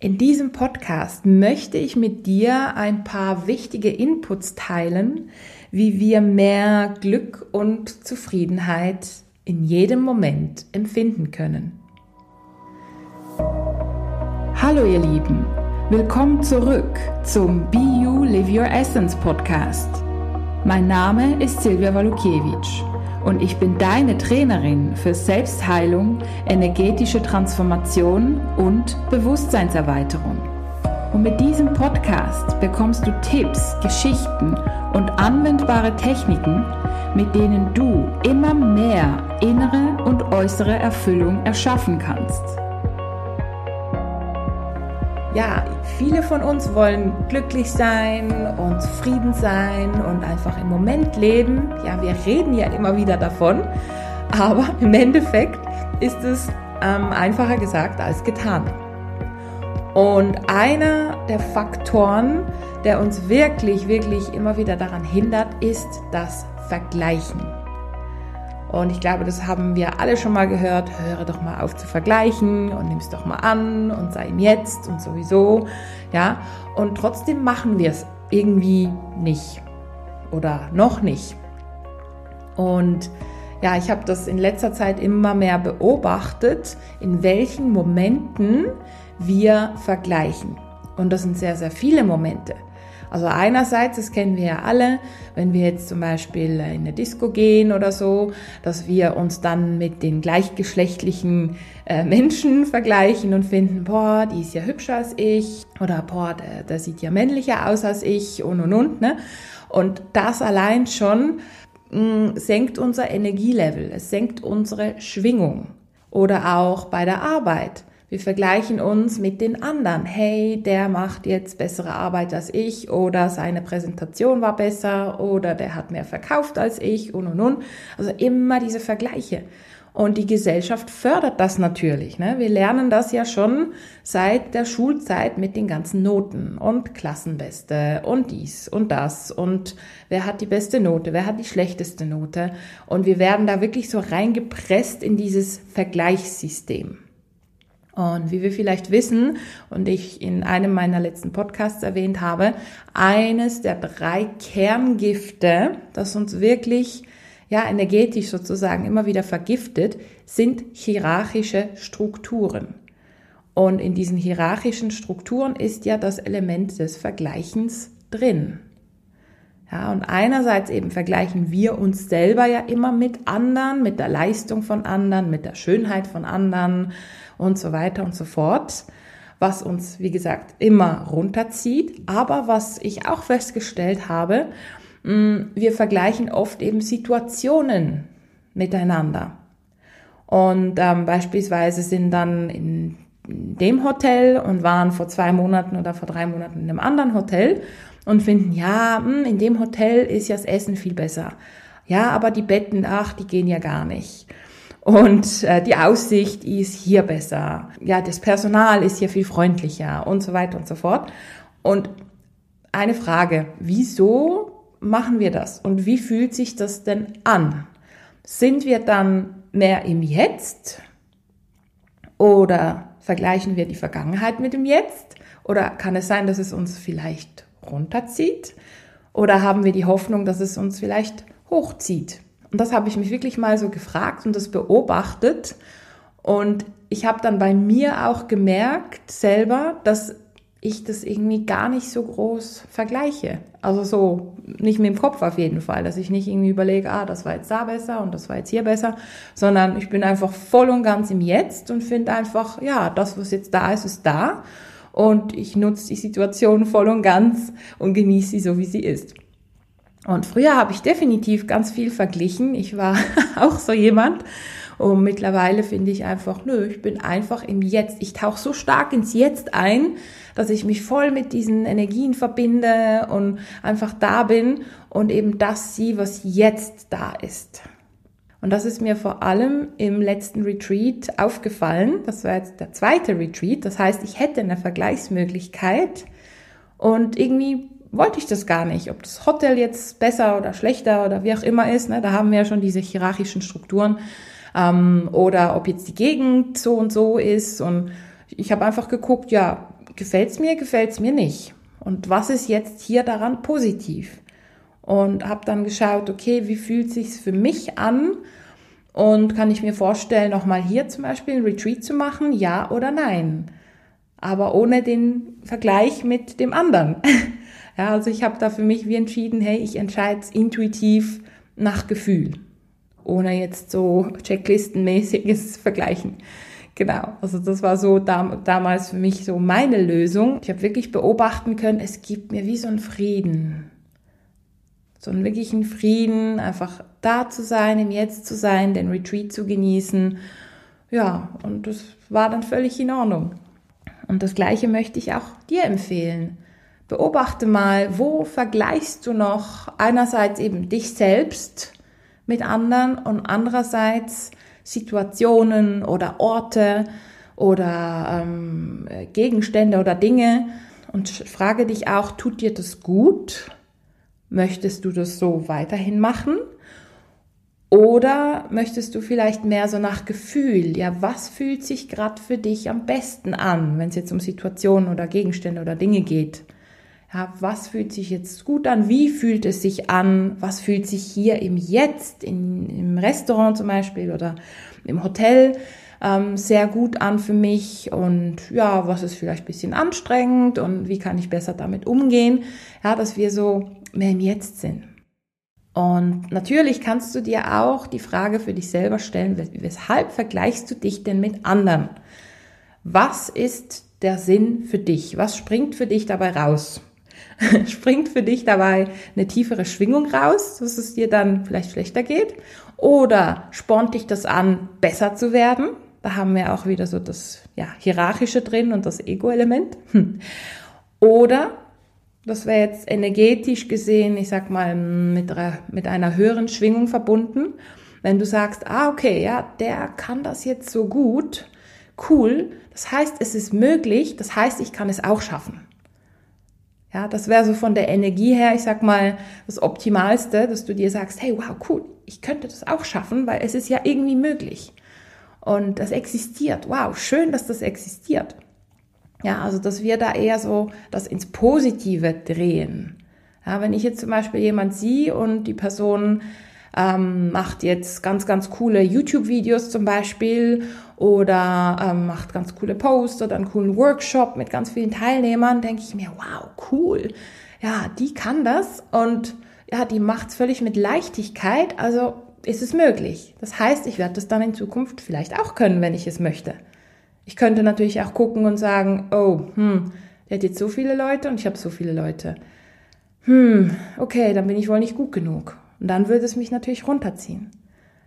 In diesem Podcast möchte ich mit dir ein paar wichtige Inputs teilen, wie wir mehr Glück und Zufriedenheit in jedem Moment empfinden können. Hallo ihr Lieben, willkommen zurück zum Be You Live Your Essence Podcast. Mein Name ist Silvia Walukiewicz und ich bin deine Trainerin für Selbstheilung, energetische Transformation und Bewusstseinserweiterung. Und mit diesem Podcast bekommst du Tipps, Geschichten und anwendbare Techniken, mit denen du immer mehr innere und äußere Erfüllung erschaffen kannst. Ja, viele von uns wollen glücklich sein und zufrieden sein und einfach im Moment leben. Ja, wir reden ja immer wieder davon, aber im Endeffekt ist es ähm, einfacher gesagt als getan. Und einer der Faktoren, der uns wirklich, wirklich immer wieder daran hindert, ist das Vergleichen. Und ich glaube, das haben wir alle schon mal gehört. Höre doch mal auf zu vergleichen und nimm es doch mal an und sei im Jetzt und sowieso. Ja, und trotzdem machen wir es irgendwie nicht oder noch nicht. Und ja, ich habe das in letzter Zeit immer mehr beobachtet, in welchen Momenten wir vergleichen. Und das sind sehr, sehr viele Momente. Also einerseits, das kennen wir ja alle, wenn wir jetzt zum Beispiel in eine Disco gehen oder so, dass wir uns dann mit den gleichgeschlechtlichen äh, Menschen vergleichen und finden, boah, die ist ja hübscher als ich oder boah, der, der sieht ja männlicher aus als ich und und und. Ne? Und das allein schon mh, mm, senkt unser Energielevel, es senkt unsere Schwingung. Oder auch bei der Arbeit. Wir vergleichen uns mit den anderen. Hey, der macht jetzt bessere Arbeit als ich oder seine Präsentation war besser oder der hat mehr verkauft als ich und und und. Also immer diese Vergleiche. Und die Gesellschaft fördert das natürlich. Ne? Wir lernen das ja schon seit der Schulzeit mit den ganzen Noten und Klassenbeste und dies und das und wer hat die beste Note, wer hat die schlechteste Note. Und wir werden da wirklich so reingepresst in dieses Vergleichssystem. Und wie wir vielleicht wissen und ich in einem meiner letzten Podcasts erwähnt habe, eines der drei Kerngifte, das uns wirklich ja energetisch sozusagen immer wieder vergiftet, sind hierarchische Strukturen. Und in diesen hierarchischen Strukturen ist ja das Element des Vergleichens drin. Ja, und einerseits eben vergleichen wir uns selber ja immer mit anderen, mit der Leistung von anderen, mit der Schönheit von anderen und so weiter und so fort, was uns, wie gesagt, immer runterzieht. Aber was ich auch festgestellt habe, mm, wir vergleichen oft eben Situationen miteinander. Und ähm, beispielsweise sind dann in dem Hotel und waren vor zwei Monaten oder vor drei Monaten in einem anderen Hotel und finden, ja, hm, in dem Hotel ist ja das Essen viel besser. Ja, aber die Betten, ach, die gehen ja gar nicht. Und äh, die Aussicht ist hier besser. Ja, das Personal ist hier viel freundlicher und so weiter und so fort. Und eine Frage, wieso machen wir das? Und wie fühlt sich das denn an? Sind wir dann mehr im Jetzt? Oder vergleichen wir die Vergangenheit mit dem Jetzt? Oder kann es sein, dass es uns vielleicht runterzieht? Oder haben wir die Hoffnung, dass es uns vielleicht hochzieht? Und das habe ich mich wirklich mal so gefragt und das beobachtet. Und ich habe dann bei mir auch gemerkt selber, dass ich das irgendwie gar nicht so groß vergleiche. Also so, nicht mit dem Kopf auf jeden Fall, dass ich nicht irgendwie überlege, ah, das war jetzt da besser und das war jetzt hier besser, sondern ich bin einfach voll und ganz im Jetzt und finde einfach, ja, das, was jetzt da ist, ist da. Und ich nutze die Situation voll und ganz und genieße sie so, wie sie ist. Und früher habe ich definitiv ganz viel verglichen. Ich war auch so jemand. Und mittlerweile finde ich einfach, nö, ich bin einfach im Jetzt. Ich tauche so stark ins Jetzt ein, dass ich mich voll mit diesen Energien verbinde und einfach da bin und eben das sehe, was jetzt da ist. Und das ist mir vor allem im letzten Retreat aufgefallen. Das war jetzt der zweite Retreat. Das heißt, ich hätte eine Vergleichsmöglichkeit und irgendwie wollte ich das gar nicht. Ob das Hotel jetzt besser oder schlechter oder wie auch immer ist, ne, da haben wir ja schon diese hierarchischen Strukturen. Ähm, oder ob jetzt die Gegend so und so ist. Und ich habe einfach geguckt, ja, gefällt's mir, gefällt's mir nicht? Und was ist jetzt hier daran positiv? Und habe dann geschaut, okay, wie fühlt sich's für mich an? Und kann ich mir vorstellen, nochmal hier zum Beispiel ein Retreat zu machen? Ja oder nein? Aber ohne den Vergleich mit dem anderen. ja, also ich habe da für mich wie entschieden, hey, ich entscheide intuitiv nach Gefühl. Ohne jetzt so checklistenmäßiges Vergleichen. Genau, also das war so dam damals für mich so meine Lösung. Ich habe wirklich beobachten können, es gibt mir wie so einen Frieden. So einen wirklichen Frieden, einfach da zu sein, im Jetzt zu sein, den Retreat zu genießen. Ja, und das war dann völlig in Ordnung. Und das Gleiche möchte ich auch dir empfehlen. Beobachte mal, wo vergleichst du noch einerseits eben dich selbst mit anderen und andererseits Situationen oder Orte oder ähm, Gegenstände oder Dinge und frage dich auch, tut dir das gut? Möchtest du das so weiterhin machen? Oder möchtest du vielleicht mehr so nach Gefühl? Ja, was fühlt sich gerade für dich am besten an, wenn es jetzt um Situationen oder Gegenstände oder Dinge geht? Ja, was fühlt sich jetzt gut an? Wie fühlt es sich an? Was fühlt sich hier im Jetzt, in, im Restaurant zum Beispiel oder im Hotel ähm, sehr gut an für mich? Und ja, was ist vielleicht ein bisschen anstrengend und wie kann ich besser damit umgehen? Ja, dass wir so mehr im Jetzt sind. Und natürlich kannst du dir auch die Frage für dich selber stellen, weshalb vergleichst du dich denn mit anderen? Was ist der Sinn für dich? Was springt für dich dabei raus? springt für dich dabei eine tiefere Schwingung raus, dass es dir dann vielleicht schlechter geht? Oder spornt dich das an, besser zu werden? Da haben wir auch wieder so das ja, Hierarchische drin und das Ego-Element. Oder, das wäre jetzt energetisch gesehen, ich sag mal, mit, mit einer höheren Schwingung verbunden. Wenn du sagst, ah, okay, ja, der kann das jetzt so gut, cool, das heißt, es ist möglich, das heißt, ich kann es auch schaffen. Ja, das wäre so von der Energie her, ich sag mal, das Optimalste, dass du dir sagst, hey, wow, cool, ich könnte das auch schaffen, weil es ist ja irgendwie möglich. Und das existiert. Wow, schön, dass das existiert. Ja, also, dass wir da eher so das ins Positive drehen. Ja, wenn ich jetzt zum Beispiel jemand sehe und die Person ähm, macht jetzt ganz, ganz coole YouTube-Videos zum Beispiel oder ähm, macht ganz coole Posts oder einen coolen Workshop mit ganz vielen Teilnehmern, denke ich mir, wow, cool. Ja, die kann das und ja, die macht es völlig mit Leichtigkeit, also ist es möglich. Das heißt, ich werde das dann in Zukunft vielleicht auch können, wenn ich es möchte. Ich könnte natürlich auch gucken und sagen, oh, hm, der hat jetzt so viele Leute und ich habe so viele Leute. Hm, okay, dann bin ich wohl nicht gut genug. Und dann würde es mich natürlich runterziehen.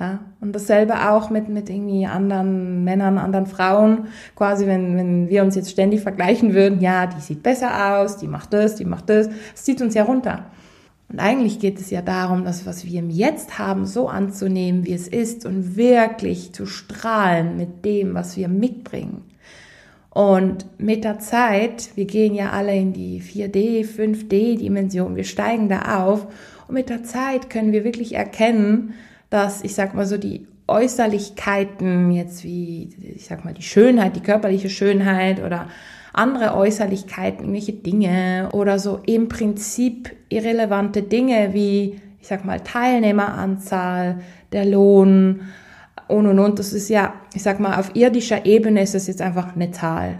Ja, und dasselbe auch mit, mit irgendwie anderen Männern, anderen Frauen. Quasi, wenn, wenn wir uns jetzt ständig vergleichen würden, ja, die sieht besser aus, die macht das, die macht das, das zieht uns ja runter. Und eigentlich geht es ja darum, das, was wir im Jetzt haben, so anzunehmen, wie es ist und wirklich zu strahlen mit dem, was wir mitbringen. Und mit der Zeit, wir gehen ja alle in die 4D, 5D-Dimension, wir steigen da auf und mit der Zeit können wir wirklich erkennen, dass, ich sag mal so, die Äußerlichkeiten, jetzt wie, ich sag mal, die Schönheit, die körperliche Schönheit oder andere Äußerlichkeiten, irgendwelche Dinge oder so im Prinzip irrelevante Dinge wie, ich sag mal, Teilnehmeranzahl, der Lohn und und und. Das ist ja, ich sag mal, auf irdischer Ebene ist das jetzt einfach eine Zahl.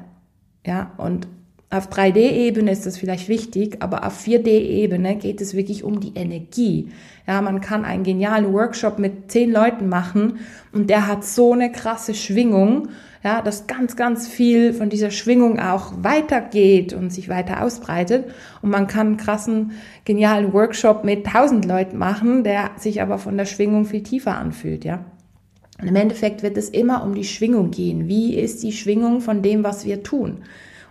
Ja, und auf 3D-Ebene ist das vielleicht wichtig, aber auf 4D-Ebene geht es wirklich um die Energie. Ja, man kann einen genialen Workshop mit zehn Leuten machen und der hat so eine krasse Schwingung, ja, dass ganz, ganz viel von dieser Schwingung auch weitergeht und sich weiter ausbreitet. Und man kann einen krassen, genialen Workshop mit tausend Leuten machen, der sich aber von der Schwingung viel tiefer anfühlt, ja. Und im Endeffekt wird es immer um die Schwingung gehen. Wie ist die Schwingung von dem, was wir tun?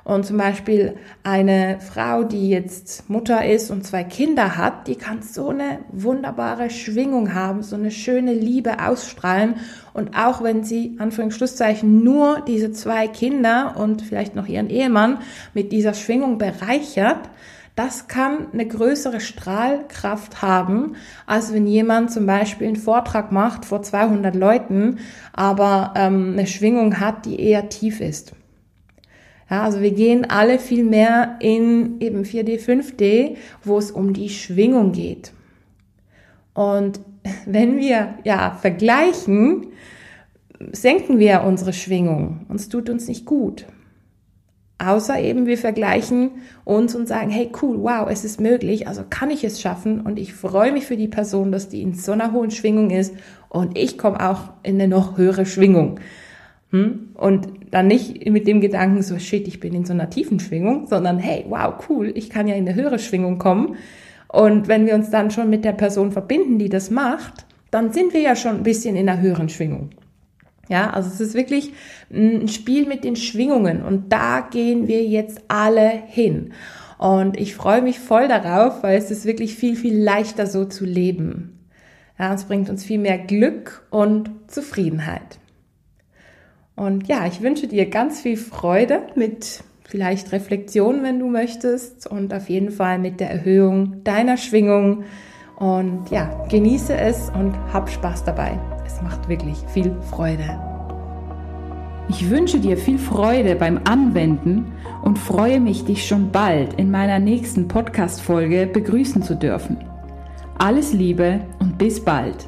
Und zum Beispiel eine Frau, die jetzt Mutter ist und zwei Kinder hat, die kann so eine wunderbare Schwingung haben, so eine schöne Liebe ausstrahlen. Und auch wenn sie, Anführungsschlusszeichen, nur diese zwei Kinder und vielleicht noch ihren Ehemann mit dieser Schwingung bereichert, das kann eine größere Strahlkraft haben, als wenn jemand zum Beispiel einen Vortrag macht vor 200 Leuten, aber ähm, eine Schwingung hat, die eher tief ist. Ja, also wir gehen alle viel mehr in eben 4D, 5D, wo es um die Schwingung geht. Und wenn wir ja vergleichen, senken wir unsere Schwingung. Und es tut uns nicht gut. Außer eben wir vergleichen uns und sagen, hey cool, wow, es ist möglich, also kann ich es schaffen und ich freue mich für die Person, dass die in so einer hohen Schwingung ist und ich komme auch in eine noch höhere Schwingung. Hm? Und dann nicht mit dem Gedanken so, shit, ich bin in so einer tiefen Schwingung, sondern hey, wow, cool, ich kann ja in eine höhere Schwingung kommen. Und wenn wir uns dann schon mit der Person verbinden, die das macht, dann sind wir ja schon ein bisschen in einer höheren Schwingung. Ja, also es ist wirklich ein Spiel mit den Schwingungen und da gehen wir jetzt alle hin. Und ich freue mich voll darauf, weil es ist wirklich viel, viel leichter so zu leben. Ja, es bringt uns viel mehr Glück und Zufriedenheit. Und ja, ich wünsche dir ganz viel Freude mit vielleicht Reflexion, wenn du möchtest und auf jeden Fall mit der Erhöhung deiner Schwingung. Und ja, genieße es und hab Spaß dabei. Es macht wirklich viel Freude. Ich wünsche dir viel Freude beim Anwenden und freue mich, dich schon bald in meiner nächsten Podcast-Folge begrüßen zu dürfen. Alles Liebe und bis bald.